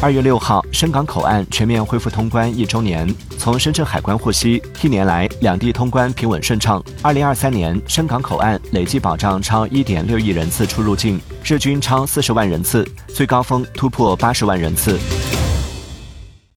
二月六号，深港口岸全面恢复通关一周年。从深圳海关获悉，一年来两地通关平稳顺畅。二零二三年，深港口岸累计保障超一点六亿人次出入境，日均超四十万人次，最高峰突破八十万人次。